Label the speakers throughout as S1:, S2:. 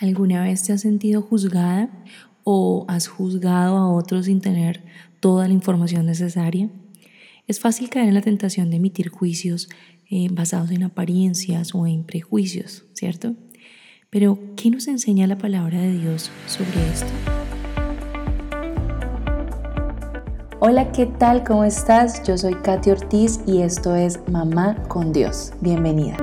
S1: ¿Alguna vez te has sentido juzgada o has juzgado a otros sin tener toda la información necesaria? Es fácil caer en la tentación de emitir juicios eh, basados en apariencias o en prejuicios, ¿cierto? Pero, ¿qué nos enseña la palabra de Dios sobre esto?
S2: Hola, ¿qué tal? ¿Cómo estás? Yo soy Katy Ortiz y esto es Mamá con Dios. Bienvenida.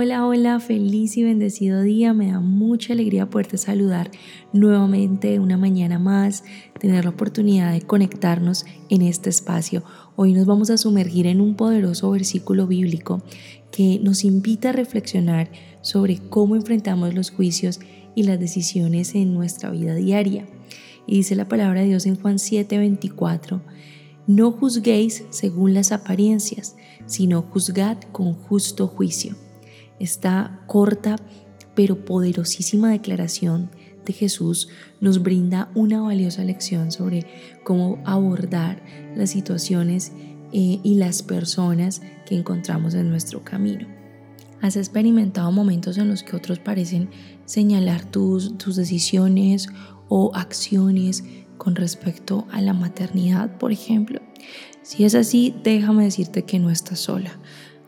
S1: Hola, hola, feliz y bendecido día. Me da mucha alegría poderte saludar nuevamente una mañana más, tener la oportunidad de conectarnos en este espacio. Hoy nos vamos a sumergir en un poderoso versículo bíblico que nos invita a reflexionar sobre cómo enfrentamos los juicios y las decisiones en nuestra vida diaria. Y dice la palabra de Dios en Juan 7:24, no juzguéis según las apariencias, sino juzgad con justo juicio esta corta pero poderosísima declaración de Jesús nos brinda una valiosa lección sobre cómo abordar las situaciones eh, y las personas que encontramos en nuestro camino. ¿Has experimentado momentos en los que otros parecen señalar tus, tus decisiones o acciones con respecto a la maternidad, por ejemplo? Si es así, déjame decirte que no estás sola.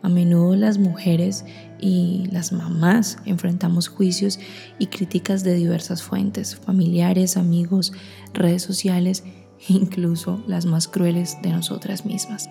S1: A menudo las mujeres y las mamás enfrentamos juicios y críticas de diversas fuentes, familiares, amigos, redes sociales incluso las más crueles de nosotras mismas.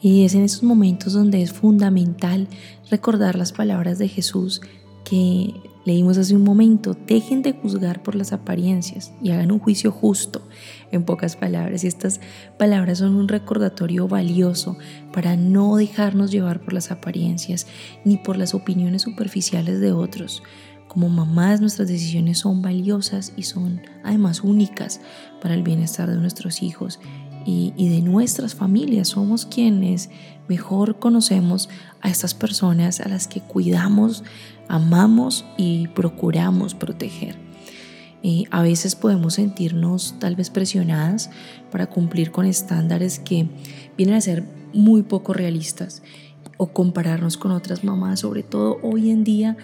S1: Y es en esos momentos donde es fundamental recordar las palabras de Jesús que leímos hace un momento, dejen de juzgar por las apariencias y hagan un juicio justo, en pocas palabras. Y estas palabras son un recordatorio valioso para no dejarnos llevar por las apariencias ni por las opiniones superficiales de otros. Como mamás nuestras decisiones son valiosas y son además únicas para el bienestar de nuestros hijos y, y de nuestras familias. Somos quienes mejor conocemos a estas personas a las que cuidamos amamos y procuramos proteger. A veces podemos sentirnos tal vez presionadas para cumplir con estándares que vienen a ser muy poco realistas o compararnos con otras mamás, sobre todo hoy en día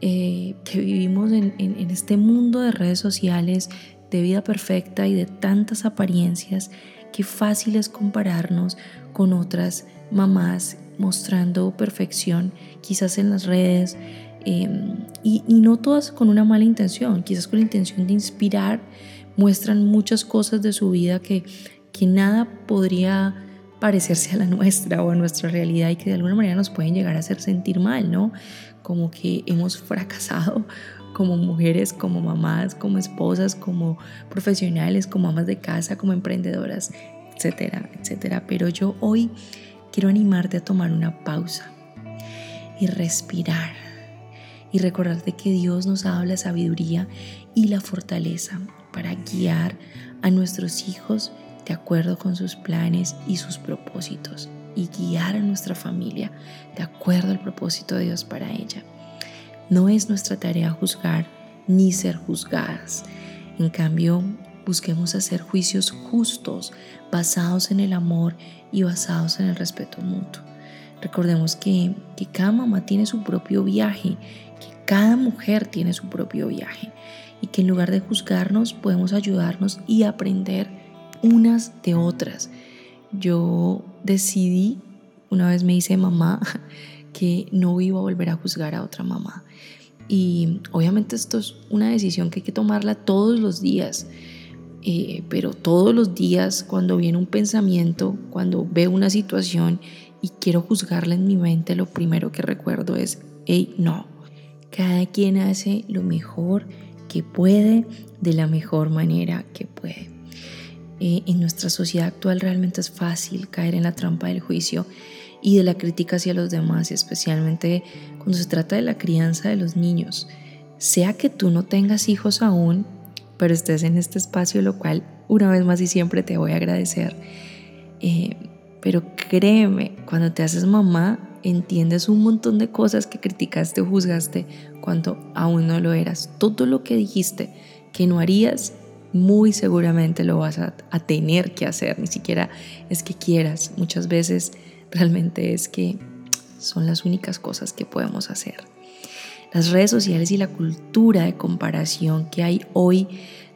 S1: eh, que vivimos en, en este mundo de redes sociales, de vida perfecta y de tantas apariencias, qué fácil es compararnos con otras mamás mostrando perfección, quizás en las redes, Em, y, no todas con una mala intención, quizás con la intención de inspirar, muestran muchas cosas de su vida que, que nada podría parecerse a la nuestra o a nuestra realidad y que de alguna manera nos pueden llegar a hacer sentir mal, ¿no? Como que hemos fracasado como mujeres, como mamás, como esposas, como profesionales, como amas de casa, como emprendedoras, etcétera, etcétera. Pero yo hoy quiero animarte a tomar una pausa y respirar y recordarte que Dios nos ha dado la sabiduría y la fortaleza para guiar a nuestros hijos de acuerdo con sus planes y sus propósitos y guiar a nuestra familia de acuerdo al propósito de Dios para ella. No es nuestra tarea juzgar ni ser juzgadas. En cambio, busquemos hacer juicios justos, basados en el amor y basados en el respeto mutuo. Recordemos que, que cada mamá tiene su propio viaje cada mujer tiene su propio viaje y que en lugar de juzgarnos podemos ayudarnos y aprender unas de otras. Yo decidí, una vez me hice mamá, que no iba a volver a juzgar a otra mamá. Y obviamente esto es una decisión que hay que tomarla todos los días. Eh, pero todos los días cuando viene un pensamiento, cuando veo una situación y quiero juzgarla en mi mente, lo primero que recuerdo es, hey, no, cada quien hace lo mejor que puede de la mejor manera que puede. Eh, en nuestra sociedad actual realmente es fácil caer en la trampa del juicio y de la crítica hacia los demás, especialmente cuando se trata de la crianza de los niños. Sea que tú no tengas hijos aún, pero estés en este espacio, lo cual una vez más y siempre te voy a agradecer. Eh, pero créeme, cuando te haces mamá, entiendes un montón de cosas que criticaste o juzgaste cuando aún no lo eras. Todo lo que dijiste que no harías, muy seguramente lo vas a, tener que hacer. Ni siquiera es que quieras. Muchas veces realmente es que son las únicas cosas que podemos hacer. Las redes sociales y la cultura de comparación que hay hoy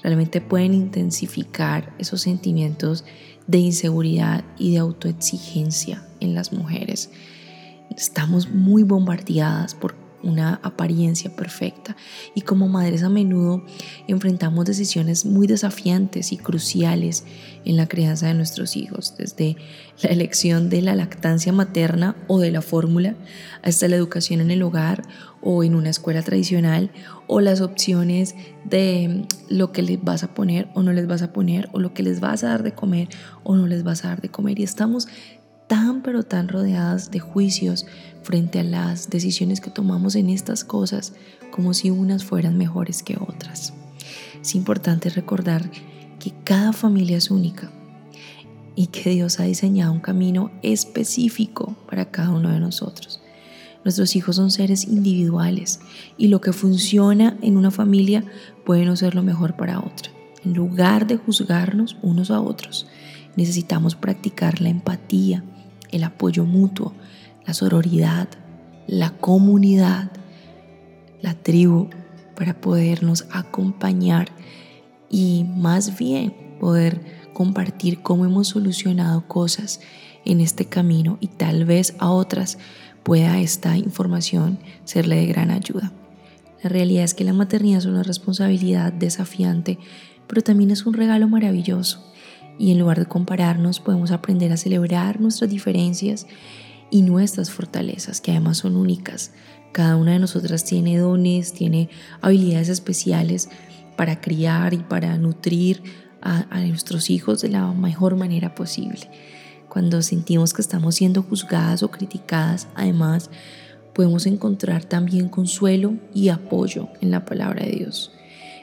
S1: realmente pueden intensificar esos sentimientos de inseguridad y de autoexigencia en las mujeres. Estamos muy bombardeadas por una apariencia perfecta. Y como madres a menudo enfrentamos decisiones muy desafiantes y cruciales en la crianza de nuestros hijos, desde la elección de la lactancia materna o de la fórmula hasta la educación en el hogar o en una escuela tradicional o las opciones de lo que les vas a poner o no les vas a poner o lo que les vas a dar de comer o no les vas a dar de comer. Y estamos tan pero tan rodeadas de juicios frente a las decisiones que tomamos en estas cosas como si unas fueran mejores que otras. Es importante recordar que cada familia es única y que Dios ha diseñado un camino específico para cada uno de nosotros. Nuestros hijos son seres individuales y lo que funciona en una familia puede no ser lo mejor para otra. En lugar de juzgarnos unos a otros, necesitamos practicar la empatía, el apoyo mutuo, la sororidad, la comunidad, la tribu, para podernos acompañar y más bien poder compartir cómo hemos solucionado cosas en este camino y tal vez a otras pueda esta información serle de gran ayuda. La realidad es que la maternidad es una responsabilidad desafiante, pero también es un regalo maravilloso. Y en lugar de compararnos, podemos aprender a celebrar nuestras diferencias y nuestras fortalezas, que además son únicas. Cada una de nosotras tiene dones, tiene habilidades especiales para criar y para nutrir a, a nuestros hijos de la mejor manera posible. Cuando sentimos que estamos siendo juzgadas o criticadas, además podemos encontrar también consuelo y apoyo en la palabra de Dios.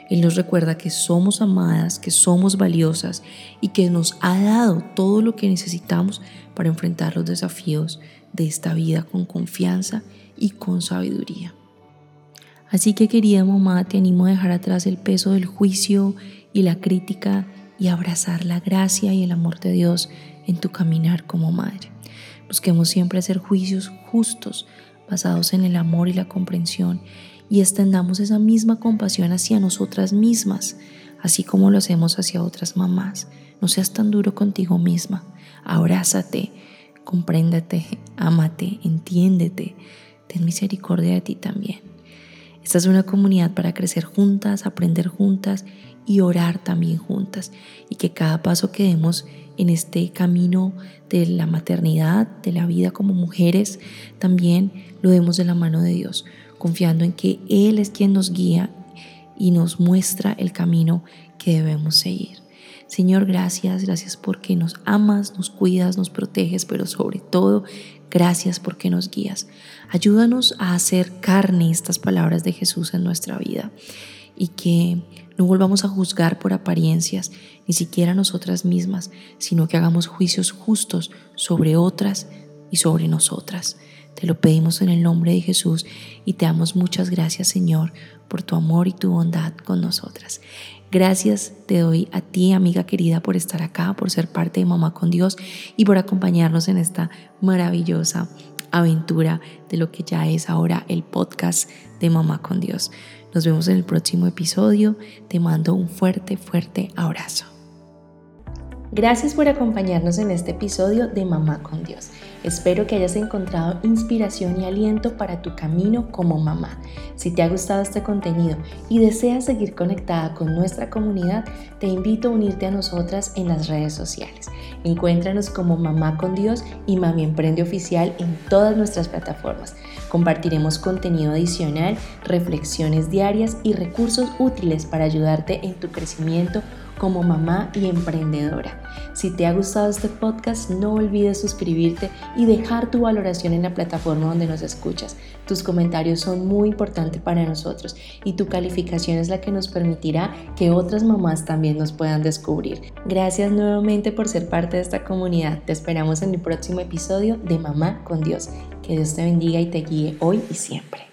S1: Él nos recuerda que somos amadas, que somos valiosas y que nos ha dado todo lo que necesitamos para enfrentar los desafíos de esta vida con confianza y con sabiduría. Así que querida mamá, te animo a dejar atrás el peso del juicio y la crítica y abrazar la gracia y el amor de Dios en tu caminar como madre. Busquemos siempre hacer juicios justos, basados en el amor y la comprensión, y extendamos esa misma compasión hacia nosotras mismas, así como lo hacemos hacia otras mamás. No seas tan duro contigo misma, abrázate, compréndete, ámate, entiéndete, ten misericordia de ti también. Esta es una comunidad para crecer juntas, aprender juntas y orar también juntas y que cada paso que demos en este camino de la maternidad, de la vida como mujeres, también lo demos de la mano de Dios, confiando en que Él es quien nos guía y nos muestra el camino que debemos seguir. Señor, gracias, gracias porque nos amas, nos cuidas, nos proteges, pero sobre todo, gracias porque nos guías. Ayúdanos a hacer carne estas palabras de Jesús en nuestra vida y que no volvamos a juzgar por apariencias, ni siquiera nosotras mismas, sino que hagamos juicios justos sobre otras y sobre nosotras. Te lo pedimos en el nombre de Jesús y te damos muchas gracias, Señor, por tu amor y tu bondad con nosotras. Gracias te doy a ti, amiga querida, por estar acá, por ser parte de Mamá con Dios y por acompañarnos en esta maravillosa aventura de lo que ya es ahora el podcast de Mamá con Dios. Nos vemos en el próximo episodio. Te mando un fuerte, fuerte abrazo.
S2: Gracias por acompañarnos en este episodio de Mamá con Dios. Espero que hayas encontrado inspiración y aliento para tu camino como mamá. Si te ha gustado este contenido y deseas seguir conectada con nuestra comunidad, te invito a unirte a nosotras en las redes sociales. Encuéntranos como Mamá con Dios y Mami Emprende Oficial en todas nuestras plataformas. Compartiremos contenido adicional, reflexiones diarias y recursos útiles para ayudarte en tu crecimiento como mamá y emprendedora. Si te ha gustado este podcast, no olvides suscribirte y dejar tu valoración en la plataforma donde nos escuchas. Tus comentarios son muy importantes para nosotros y tu calificación es la que nos permitirá que otras mamás también nos puedan descubrir. Gracias nuevamente por ser parte de esta comunidad. Te esperamos en el próximo episodio de Mamá con Dios. Que Dios te bendiga y te guíe hoy y siempre.